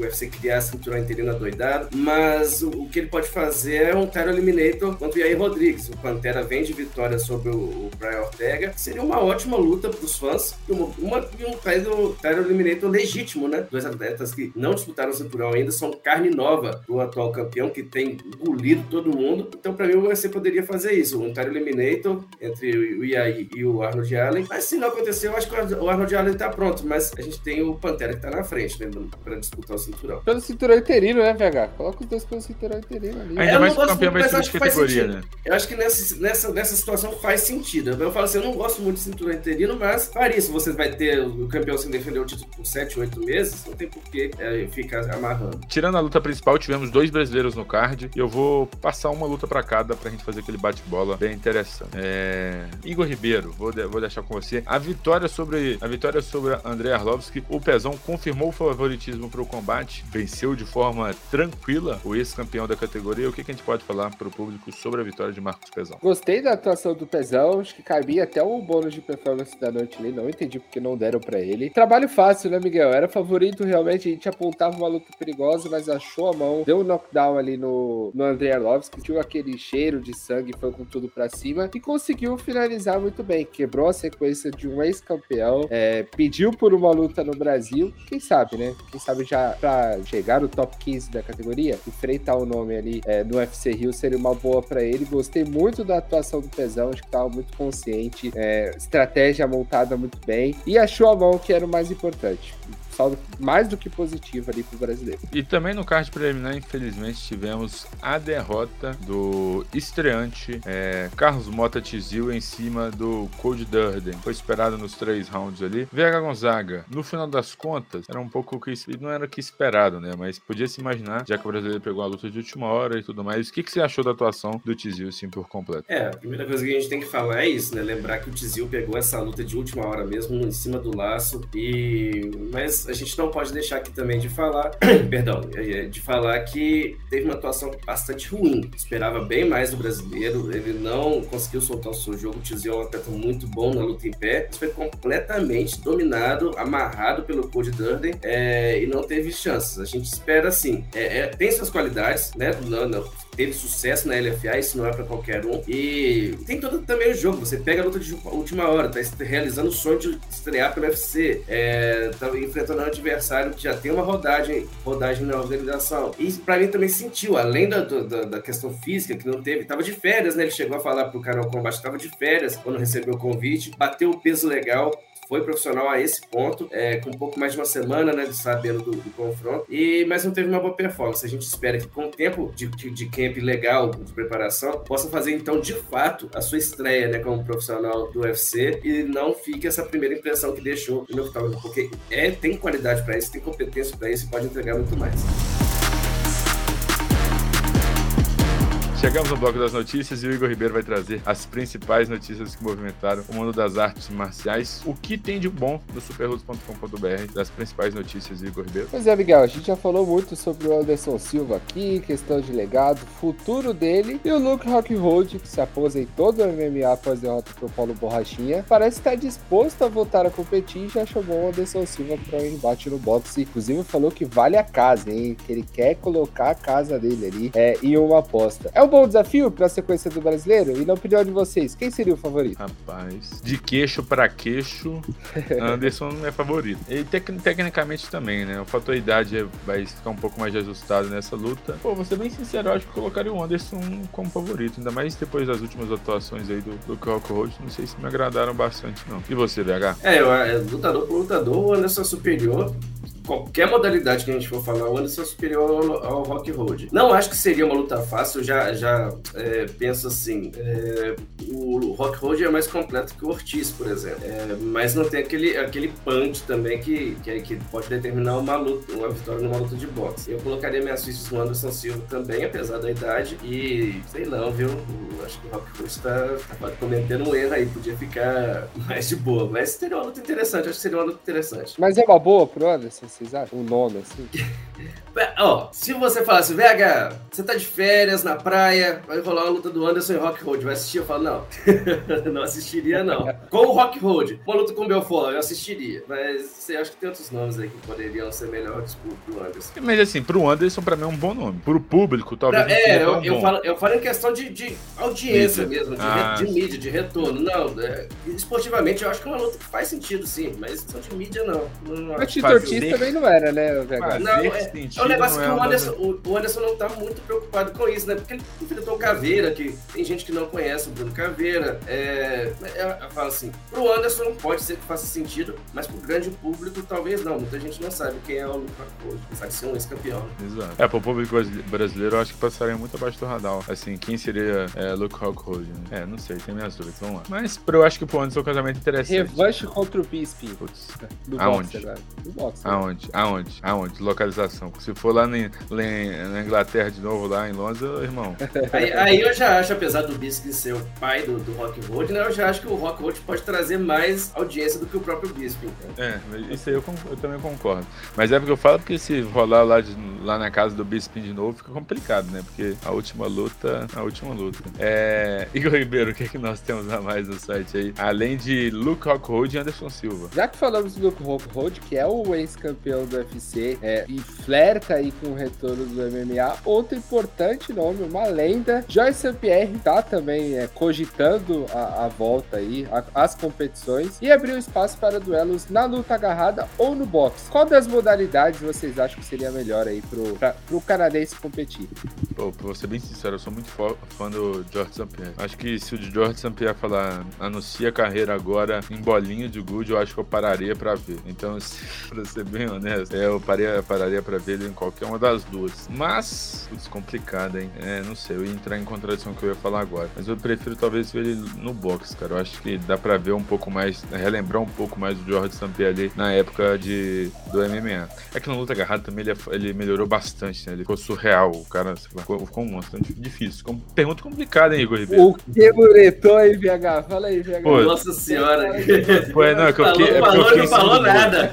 o UFC criar a cinturão interina doidado, mas o, o, que ele pode fazer é um Tyro Eliminator contra o Yair Rodrigues. O Pantera vem de vitória sobre o, o Brian Ortega. Seria uma ótima luta para os fãs e, uma, uma, e um Tyro, Tyro Eliminator legítimo, né? Dois atletas que não disputaram o cinturão ainda, são carne nova do atual campeão, que tem engolido todo mundo. Então, para mim, o UFC poderia fazer isso. Um Tyro Eliminator entre o Yair e o Arnold Allen. Mas se não acontecer, eu acho que o Arnold Allen está pronto. Mas a gente tem o Pantera que está na frente, né? Para disputar o cinturão. Pelo cinturão interino, né, VH? Coloca os dois pelo cinturão interino ali. Ainda mais que o campeão vai ser de categoria, né? Eu acho que nessa, nessa, nessa situação faz sentido. Eu falo assim, eu não gosto muito de cinturão interino, mas faria se você vai ter o campeão sem defender o título por 7, 8 meses, não tem porquê é, ficar amarrando. Tirando a luta principal, tivemos dois brasileiros no card e eu vou passar uma luta para cada pra gente fazer aquele bate-bola bem interessante. É... Igor Ribeiro, vou, de, vou deixar com você. A vitória sobre a vitória sobre André Arlovski, o Pezão confirmou o favoritismo para o combate, venceu de forma tranquila o ex-campeão da categoria. O que, que, a gente pode falar para o público sobre a vitória de Marcos Pezão? Gostei da atuação do Pezão, acho que cabia até o bônus de performance da noite ali, não entendi porque não deram para ele. Trabalho fácil, né, Miguel? Era favorito, realmente, a gente apontava uma luta perigosa, mas achou a mão, deu um knockdown ali no, no André Arlovski, tinha aquele cheiro de sangue, foi com tudo para cima e conseguiu finalizar muito bem. Quebrou a sequência de um ex-campeão, é, pediu por uma luta no Brasil, quem sabe, né? Quem sabe já pra chegar no top 15 da categoria, enfrentar o nome ali é, no UFC Rio seria uma boa para ele. Gostei muito da atuação do Pezão, acho que tava muito consciente, é, estratégia montada muito bem e achou a mão que era o mais importante saldo mais do que positivo ali pro brasileiro. E também no card preliminar, infelizmente, tivemos a derrota do estreante é, Carlos Mota Tizil em cima do Cold Durden. Foi esperado nos três rounds ali. Vega Gonzaga, no final das contas, era um pouco o que não era o que esperado, né? Mas podia se imaginar, já que o brasileiro pegou a luta de última hora e tudo mais. O que, que você achou da atuação do Tizil, assim, por completo? É, a primeira coisa que a gente tem que falar é isso, né? Lembrar que o Tizil pegou essa luta de última hora mesmo, em cima do laço. E. Mas a gente não pode deixar aqui também de falar, perdão, é, de falar que teve uma atuação bastante ruim. Esperava bem mais do brasileiro, ele não conseguiu soltar o seu jogo. O Tizio é um atleta muito bom na luta em pé, mas foi completamente dominado, amarrado pelo Cody Durden é, e não teve chances. A gente espera assim, é, é, tem suas qualidades, né? Não, não, teve sucesso na LFA, isso não é para qualquer um. E tem todo também o jogo. Você pega a luta de última hora, tá realizando o sonho de estrear pelo UFC, é, tá enfrentando um adversário que já tem uma rodagem, rodagem na organização. E para mim também sentiu, além da, da, da, questão física, que não teve, tava de férias, né? Ele chegou a falar pro canal Combate, tava de férias quando recebeu o convite, bateu o peso legal, foi profissional a esse ponto, é, com um pouco mais de uma semana, né, de sabendo do, do, confronto, e, mas não teve uma boa performance. A gente espera que com o tempo de, de, de camp legal, de preparação, possa fazer então de fato a sua estreia, né, como profissional do UFC e não fique essa primeira impressão que deixou no octógono, porque é, tem qualidade para isso, tem competência para isso e pode entregar muito mais. Chegamos no bloco das notícias e o Igor Ribeiro vai trazer as principais notícias que movimentaram o mundo das artes marciais. O que tem de bom do superlutos.com.br, das principais notícias, Igor Ribeiro? Pois é, Miguel, a gente já falou muito sobre o Anderson Silva aqui, questão de legado, futuro dele, e o Luke Rockhold, que se aposentou do MMA após derrota pro Paulo Borrachinha, parece estar disposto a voltar a competir e já chamou o Anderson Silva para um embate no boxe. Inclusive falou que vale a casa, hein? Que ele quer colocar a casa dele ali é, em uma aposta. É bom desafio para a sequência do brasileiro? E na opinião de vocês, quem seria o favorito? Rapaz, de queixo para queixo, Anderson é favorito. E tec tecnicamente também, né? O fator idade vai ficar um pouco mais ajustado nessa luta. Pô, vou ser bem sincero, eu acho que colocaria o Anderson como favorito, ainda mais depois das últimas atuações aí do, do Rock Road. Não sei se me agradaram bastante, não. E você, VH? É, eu, é, lutador por lutador, o Anderson é superior qualquer modalidade que a gente for falar, o Anderson é superior ao, ao Rock Road. Não acho que seria uma luta fácil, já, já é, penso assim, é, o Rock Road é mais completo que o Ortiz, por exemplo, é, mas não tem aquele, aquele punch também que, que, que, pode determinar uma luta, uma vitória numa luta de boxe. Eu colocaria minhas fichas no Anderson Silva também, apesar da idade, e sei não, viu? Acho que o Rock Road está tá cometendo um erro aí, podia ficar mais de boa, mas seria uma luta interessante, acho que seria uma luta interessante. Mas é uma boa pro Anderson, vocês acham? O nome, assim? Ó, se você falasse, Vega, você tá de férias na praia, vai rolar uma luta do Anderson e Rock Road, vai assistir? Eu falo, não. não assistiria, não. Com o Rock Road, uma luta com o Belfort, eu assistiria. Mas você acha que tem outros nomes aí que poderiam ser melhores pro, pro Anderson. Mas assim, pro Anderson, pra mim é um bom nome. Pro público, talvez. Pra, é, eu, um eu, falo, eu falo em questão de, de audiência mídia. mesmo, de, ah. de, mídia, de retorno. Não, é, esportivamente eu acho que é uma luta que faz sentido, sim, mas questão de mídia, não. não mas Tito Ortiz também não era, né, VH? Não, é, é um negócio que o Anderson, o, Anderson não tá muito preocupado com isso, né? Porque ele enfrentou o Caveira, que tem gente que não conhece o Bruno Caveira. É, é, eu falo assim, pro Anderson pode ser que faça sentido, mas pro grande público talvez não. Muita gente não sabe quem é o Lucas hoje, sabe ser um ex-campeão. Exato. É, pro público brasileiro, eu acho que passaria muito abaixo do radar. Assim, quem seria é, Luke Rockhold? Né? É, não sei, tem minhas dúvidas, vamos lá. Mas pro, eu acho que pro Anderson é um casamento interessante. Revanche contra o Bisping. Putz. Do Aonde? Boxe, Do boxe, Aonde? Aonde? Aonde? Localização. Se for lá, em, lá na Inglaterra de novo, lá em Londres, irmão. Aí, aí eu já acho, apesar do Bisping ser o pai do, do Rock Road, né? Eu já acho que o Rock Road pode trazer mais audiência do que o próprio Bisping. Né? É, isso aí eu, eu, também concordo. Mas é porque eu falo porque se rolar lá, de, lá na casa do Bisping de novo, fica complicado, né? Porque a última luta, a última luta. É... Igor Ribeiro, o que, é que nós temos a mais no site aí? Além de Luke Rockhold e Anderson Silva. Já que falamos do Luke Rockhold, que é o ex-campeão do UFC é, e flerta aí com o retorno do MMA, outro importante nome, uma lenda, Joyce St. Pierre tá também é, cogitando a, a, volta aí, a, as competições e abriu espaço para duelos na luta agarrada ou no boxe. Qual das modalidades vocês acham que seria melhor aí pro, pra, pro canadense competir? Pô, pra ser bem sincero, eu sou muito fã do George St. Pierre. Acho que se o George St. Pierre falar anuncia a carreira agora em bolinha de good, eu acho que eu pararia pra ver. Então, pra ser bem honesto, é, eu pararia, pararia pra ver ele em qualquer uma das duas. Mas, putz, complicado, hein? É, não sei, eu ia entrar em contradição que eu ia falar agora. Mas eu prefiro talvez ver ele no box, cara. Eu acho que dá pra ver um pouco mais, relembrar um pouco mais do George St. Ali na época de, do MMA. É que na luta agarrada também ele, ele melhorou bastante, né? Ele ficou surreal, o cara lá, ficou, ficou um monstro difícil. Ficou pergunta complicada, hein, Igor Ribeiro? O que muretou aí, VH? Fala aí, VH. Pô, Nossa senhora. Pô, é, não, é que eu fiquei, falou, é falou, não falou nada.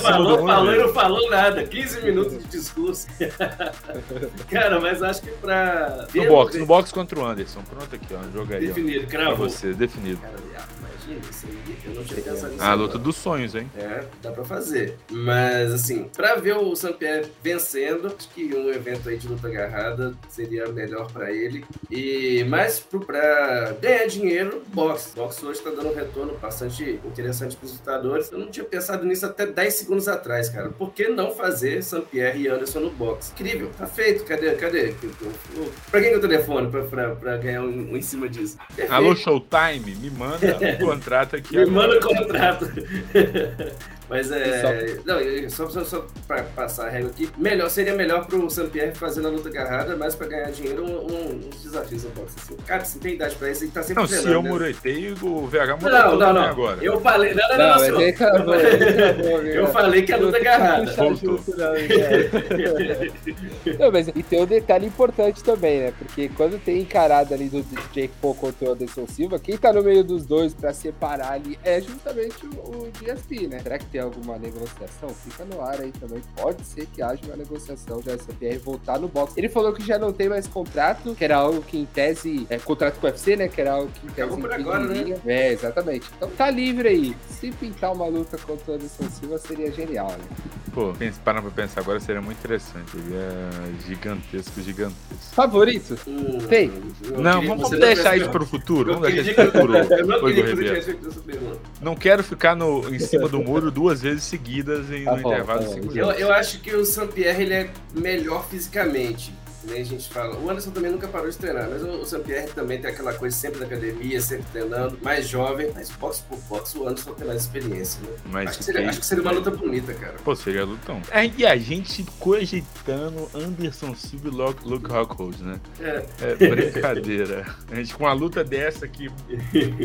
falou, falou e não falou nada. 15 minutos de discurso. cara, mas acho que pra... No box, no box contra o Anderson. Pronto aqui, ó, jogo aí. Definido, cravo. Pra você, definido. Cara, isso aí. Eu não tinha pensado nisso. Ah, a luta dos sonhos, hein? É, dá pra fazer. Mas, assim, pra ver o Saint-Pierre vencendo, acho que um evento aí de luta agarrada seria melhor pra ele. E mais pro, pra ganhar dinheiro, boxe. Boxe hoje tá dando um retorno bastante interessante pros lutadores. Eu não tinha pensado nisso até 10 segundos atrás, cara. Por que não fazer Saint-Pierre e Anderson no boxe? Incrível, tá feito. Cadê? Cadê? Pra quem que é o telefone pra, pra, pra ganhar um, um, em cima disso? Perfeito. Alô, Showtime, me manda contrato aqui. me agora. manda o contrato. Mas é. Só... Não, só, só, só pra passar a regra aqui, melhor, seria melhor pro Saint-Pierre fazer a luta agarrada, mas pra ganhar dinheiro, um, um, uns desafios boxe. Assim. Cara, você tem idade pra isso, ele tá sempre Não, treinando, se eu né? muretei, o VH muretou não, não, não. agora. Eu falei. Não, não, não, não, não acabou, Eu falei que a luta agarrada. Voltou. Não, mas e tem um detalhe importante também, né? Porque quando tem encarada ali do Jake Paul contra o Anderson Silva, quem tá no meio dos dois pra separar ali é justamente o, o GSP, né? Será que tem alguma negociação? Fica no ar aí também. Pode ser que haja uma negociação da SPR voltar no box. Ele falou que já não tem mais contrato, que era algo que em tese. É, contrato com o UFC, né? Que era algo que em tese. Por agora, né? É, exatamente. Então tá livre aí. Se pintar uma luta contra o Anderson Silva seria genial, né? Pô, parando pra pensar agora seria muito interessante. Ele é gigantesco, gigantesco. Favorito? Hum, tem? Não, queria, vamos deixar isso pro futuro. Vamos deixar isso pro futuro. Eu não, queria não quero ficar no, em cima do muro duas duas vezes seguidas em, tá no bom, intervalo de 5 eu, eu acho que o Saint-Pierre ele é melhor fisicamente. Nem a gente fala. O Anderson também nunca parou de treinar, mas o, o Pierre também tem aquela coisa sempre na academia, sempre treinando, mais jovem, mas boxe por boxe o Anderson tem mais experiência, né? Mas acho, que seria, acho que seria uma luta bonita, cara. Pô, seria lutão. É, e a gente cogitando Anderson Silva e Luke, Luke Rockhold, né? É. é brincadeira. a gente com uma luta dessa aqui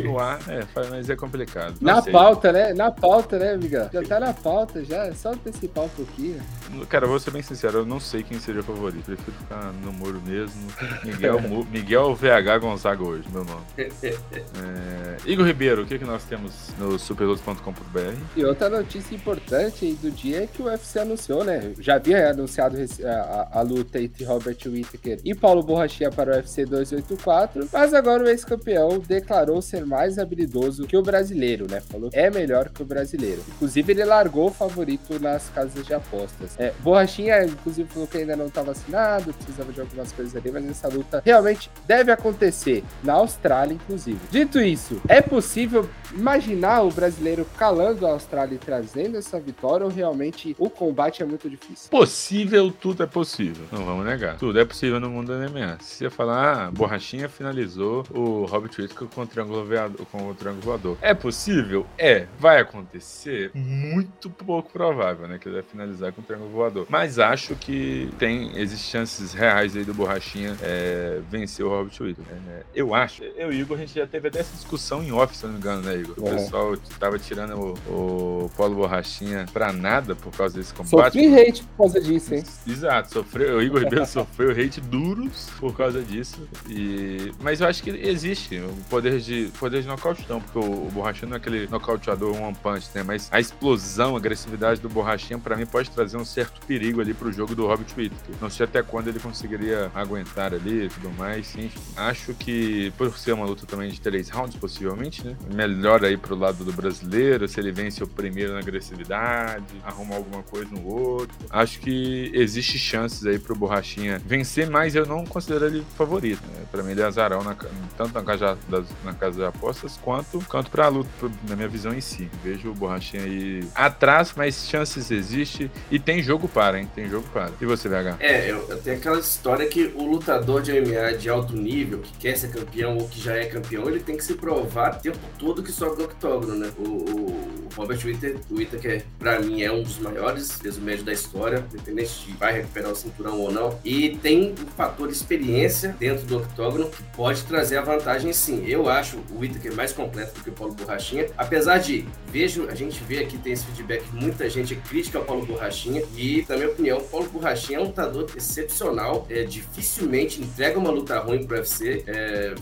no ar, é, mas é complicado. Não na sei. pauta, né? Na pauta, né, amiga? Já tá na pauta, já. É só antecipar um pouquinho. Cara, vou ser bem sincero, eu não sei quem seria o favorito. Prefiro ficar no muro mesmo. Miguel, Miguel VH Gonzaga hoje, meu nome. É, Igor Ribeiro, o que, que nós temos no superlutos.com.br? E outra notícia importante do dia é que o UFC anunciou, né? Já havia anunciado a, a luta entre Robert Whittaker e Paulo Borrachinha para o UFC 284, mas agora o ex-campeão declarou ser mais habilidoso que o brasileiro, né? Falou que é melhor que o brasileiro. Inclusive, ele largou o favorito nas casas de apostas. É, Borrachinha, inclusive, falou que ainda não estava vacinado, precisava de algumas coisas ali, mas essa luta realmente deve acontecer na Austrália, inclusive. Dito isso, é possível imaginar o brasileiro calando a Austrália e trazendo essa vitória ou realmente o combate é muito difícil? Possível, tudo é possível. Não vamos negar. Tudo é possível no mundo da MMA. Se você falar, ah, Borrachinha finalizou o Robert Whittaker com o triângulo voador, com o triângulo voador. É possível? É. Vai acontecer? Muito pouco provável, né? Que ele vai finalizar com o triângulo voador. Mas acho que tem, existem chances reais aí do Borrachinha é, vencer o Robert Whittaker. É, eu acho. Eu e o Igor, a gente já teve até essa discussão em off, se não me engano, né, Igor? O é. pessoal tava tirando o, o Paulo Borrachinha pra nada por causa desse combate. Sofri hate por causa disso, hein? Exato, sofreu. O Igor Ribeiro sofreu hate duros por causa disso. E... Mas eu acho que existe o poder de, poder de nocaute, não, porque o, o Borrachinha não é aquele nocauteador one punch, né? Mas a explosão, a agressividade do Borrachinha, pra mim, pode trazer um certo perigo ali pro jogo do Robert Whittaker. Não sei até quando ele conseguiria aguentar ali e tudo mais. Sim, acho que, por ser uma luta também de três rounds, possivelmente, né? Melhor aí pro lado do brasileiro, se ele vence o primeiro na agressividade, arruma alguma coisa no outro. Acho que existe chances aí pro Borrachinha vencer, mas eu não considero ele favorito. Né? Pra mim, ele é azarão, na, tanto na casa, das, na casa de apostas, quanto, quanto pra luta, na minha visão em si. Vejo o Borrachinha aí atrás, mas chances existem e tem jogo para, hein? Tem jogo para. E você, VH? É, eu, eu tenho aquela história que o lutador de MMA de alto nível, que quer ser campeão ou que já é campeão, ele tem que se provar o tempo todo que sobe no octógono, né? O, o, Robert Witter, o Whittaker, pra mim, é um dos maiores peso médio da história, independente de vai recuperar o cinturão ou não. E tem um fator experiência dentro do octógono que pode trazer a vantagem sim. Eu acho o Whittaker mais completo do que o Paulo Borrachinha, apesar de, vejo, a gente vê aqui, tem esse feedback, muita gente crítica ao Paulo Borrachinha, e, na minha opinião, o Paulo Borrachinha é um lutador excepcional, é, dificilmente entrega uma luta ruim pro UFC, é,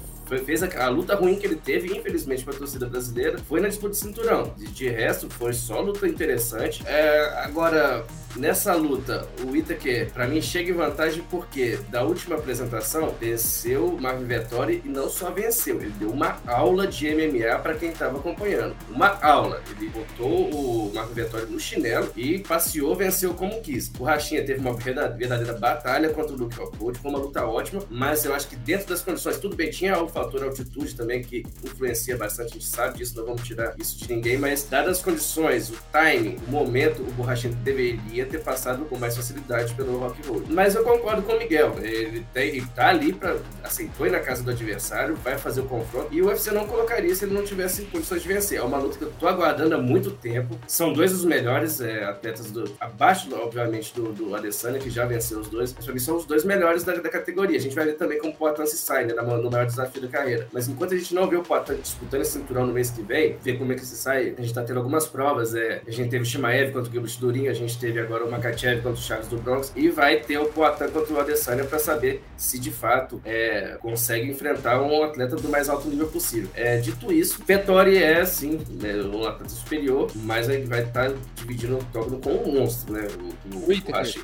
fez a, a, luta ruim que ele teve, infelizmente, para a torcida brasileira, foi na disputa de cinturão. De, de resto, foi só luta interessante. É, agora, Nessa luta, o Itaker, para mim, chega em vantagem porque da última apresentação venceu o Marvin Vettori e não só venceu, ele deu uma aula de MMA para quem estava acompanhando. Uma aula. Ele botou o Marvin Vettori no chinelo e passeou, venceu como quis. O Rachinha teve uma verdadeira batalha contra o Luke Rockhold, foi uma luta ótima, mas eu acho que dentro das condições, tudo bem, tinha o fator altitude também que influencia bastante, a gente sabe disso, não vamos tirar isso de ninguém, mas dadas as condições, o timing, o momento, o Borrachinha deveria ter passado com mais facilidade pelo Rock Road. Mas eu concordo com o Miguel. Ele, tem, ele tá ali para assim, foi na casa do adversário, vai fazer o confronto. E o UFC não colocaria se ele não tivesse condições de vencer. É uma luta que eu tô aguardando há muito tempo. São dois dos melhores é, atletas do. Abaixo, obviamente, do, do Adesanya, que já venceu os dois. Mas pra mim são os dois melhores da, da categoria. A gente vai ver também como o Poatan se sai, né, no maior desafio da carreira. Mas enquanto a gente não vê o Poatan disputando esse cinturão no mês que vem, ver como é que se sai, a gente tá tendo algumas provas. É, a gente teve o Shimaev contra o Gilbert Durin, a gente teve agora o Makachev contra o Charles do Bronx e vai ter o Poatan contra o Adesanya para saber se de fato é, consegue enfrentar um atleta do mais alto nível possível. É, dito isso, Vettori é sim é um atleta superior, mas ele vai estar tá dividindo o octógono com um monstro, né? O, o, Whittaker.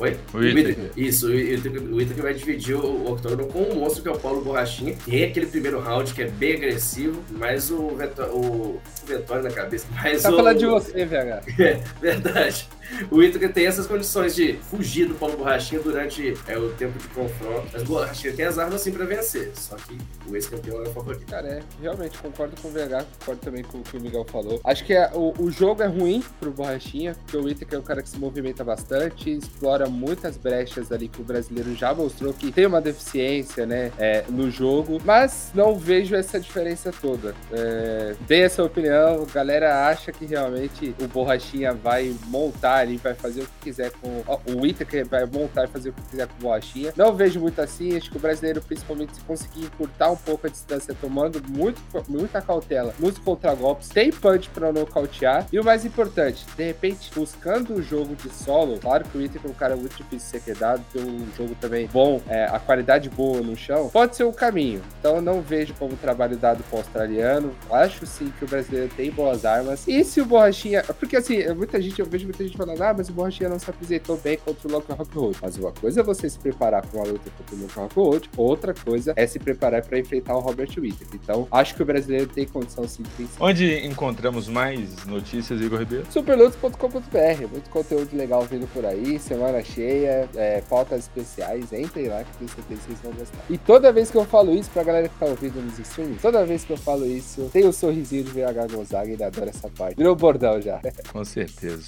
Oi? O Whittaker. Isso, o Whittaker vai dividir o octógono com um monstro que é o Paulo Borrachinha. Tem aquele primeiro round que é bem agressivo, mas o, Vettori, o, o Vettori na cabeça. Mas tá o, falando de você, VH. É, verdade. O Whittaker tem essas condições de fugir do Paulo Borrachinha durante é, o tempo de confronto. Mas o Borrachinha tem as armas sim pra vencer. Só que o ex-campeão é o favorito. Cara, é, realmente concordo com o VH, concordo também com o que o Miguel falou. Acho que é, o, o jogo é ruim pro Borrachinha, porque o Whittaker é um cara que se movimenta bastante, explora muitas brechas ali que o brasileiro já mostrou que tem uma deficiência, né, é, no jogo, mas não vejo essa diferença toda. É, dei essa opinião, a galera acha que realmente o Borrachinha vai montar ali, vai fazer o que quiser com. O Whittaker vai montar e fazer o que quiser com Borrachinha. Não vejo muito assim, acho que o brasileiro, principalmente, se conseguir encurtar um pouco a distância, tomando muito, muita cautela nos contragolpes, tem punch pra nocautear. E o mais importante, de repente, buscando o jogo de solo, claro que o Whittaker é um cara muito difícil de ser quedado, tem um jogo também bom, é, a qualidade boa no chão, pode ser o caminho. Então não vejo como trabalho dado pro australiano. Acho sim que o brasileiro tem boas armas. E se o Borrachinha. Porque assim, muita gente, eu vejo muita gente falando, ah, mas o Borrachinha não se apresentou bem contra o Local Rock Road. Mas uma coisa é você se preparar para uma luta contra o Local Rock Road, outra coisa é se preparar para enfrentar o Robert Whittaker. Então, acho que o brasileiro tem condição sim de vencer. Onde encontramos mais notícias, Igor Ribeiro? Superlutos.com.br, muito conteúdo legal vindo por aí, semana cheia, é, pautas especiais, entrem lá que tenho certeza que vocês vão gostar. E toda vez que eu falo isso, pra galera que tá ouvindo nos streams, toda vez que eu falo isso, tem o sorrisinho de VH Gonzaga e ele adora essa parte. Virou bordão já. Com certeza.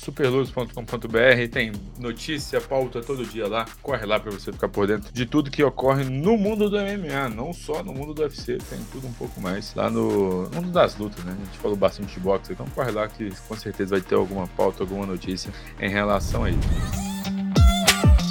Superluz.com.br tem notícia, pauta todo dia lá. Corre lá pra você ficar por dentro de tudo que ocorre no mundo do MMA, não só no mundo do UFC, tem tudo um pouco mais lá no mundo das lutas, né? A gente falou bastante de boxe, então corre lá que com certeza vai ter alguma pauta, alguma notícia em relação a isso.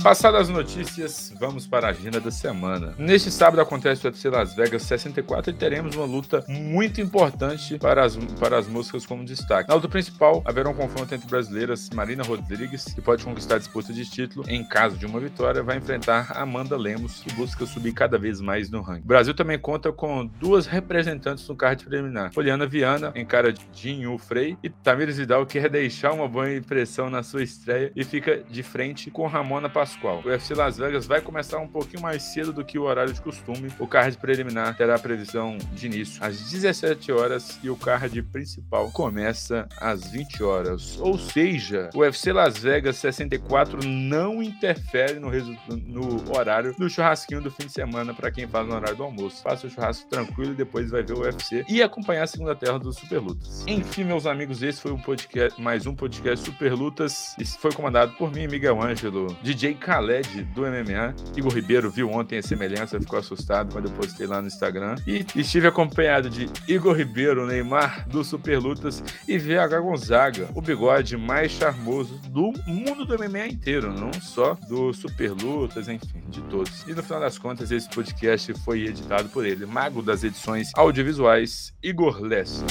Passadas as notícias, vamos para a agenda da semana. Neste sábado acontece o UFC Las Vegas 64 e teremos uma luta muito importante para as, para as músicas como destaque. Na luta principal, haverá um confronto entre brasileiras Marina Rodrigues, que pode conquistar a disputa de título em caso de uma vitória, vai enfrentar Amanda Lemos, que busca subir cada vez mais no ranking. O Brasil também conta com duas representantes no card preliminar. Poliana Viana encara Jinhu Frey e Tamires Vidal quer deixar uma boa impressão na sua estreia e fica de frente com Ramona Pascoal Pascoal. O UFC Las Vegas vai começar um pouquinho mais cedo do que o horário de costume. O card preliminar terá previsão de início às 17 horas e o card principal começa às 20 horas. Ou seja, o UFC Las Vegas 64 não interfere no, no horário do churrasquinho do fim de semana para quem faz no horário do almoço. Faça o churrasco tranquilo e depois vai ver o UFC e acompanhar a segunda terra dos Super Lutas. Enfim, meus amigos, esse foi um podcast, mais um podcast Super Lutas. E foi comandado por mim, Miguel Ângelo, DJ Khaled do MMA. Igor Ribeiro viu ontem a semelhança, ficou assustado quando eu postei lá no Instagram. E estive acompanhado de Igor Ribeiro, Neymar do Super Lutas e VH Gonzaga, o bigode mais charmoso do mundo do MMA inteiro, não só do Super Lutas, enfim, de todos. E no final das contas, esse podcast foi editado por ele, mago das edições audiovisuais, Igor Lessa.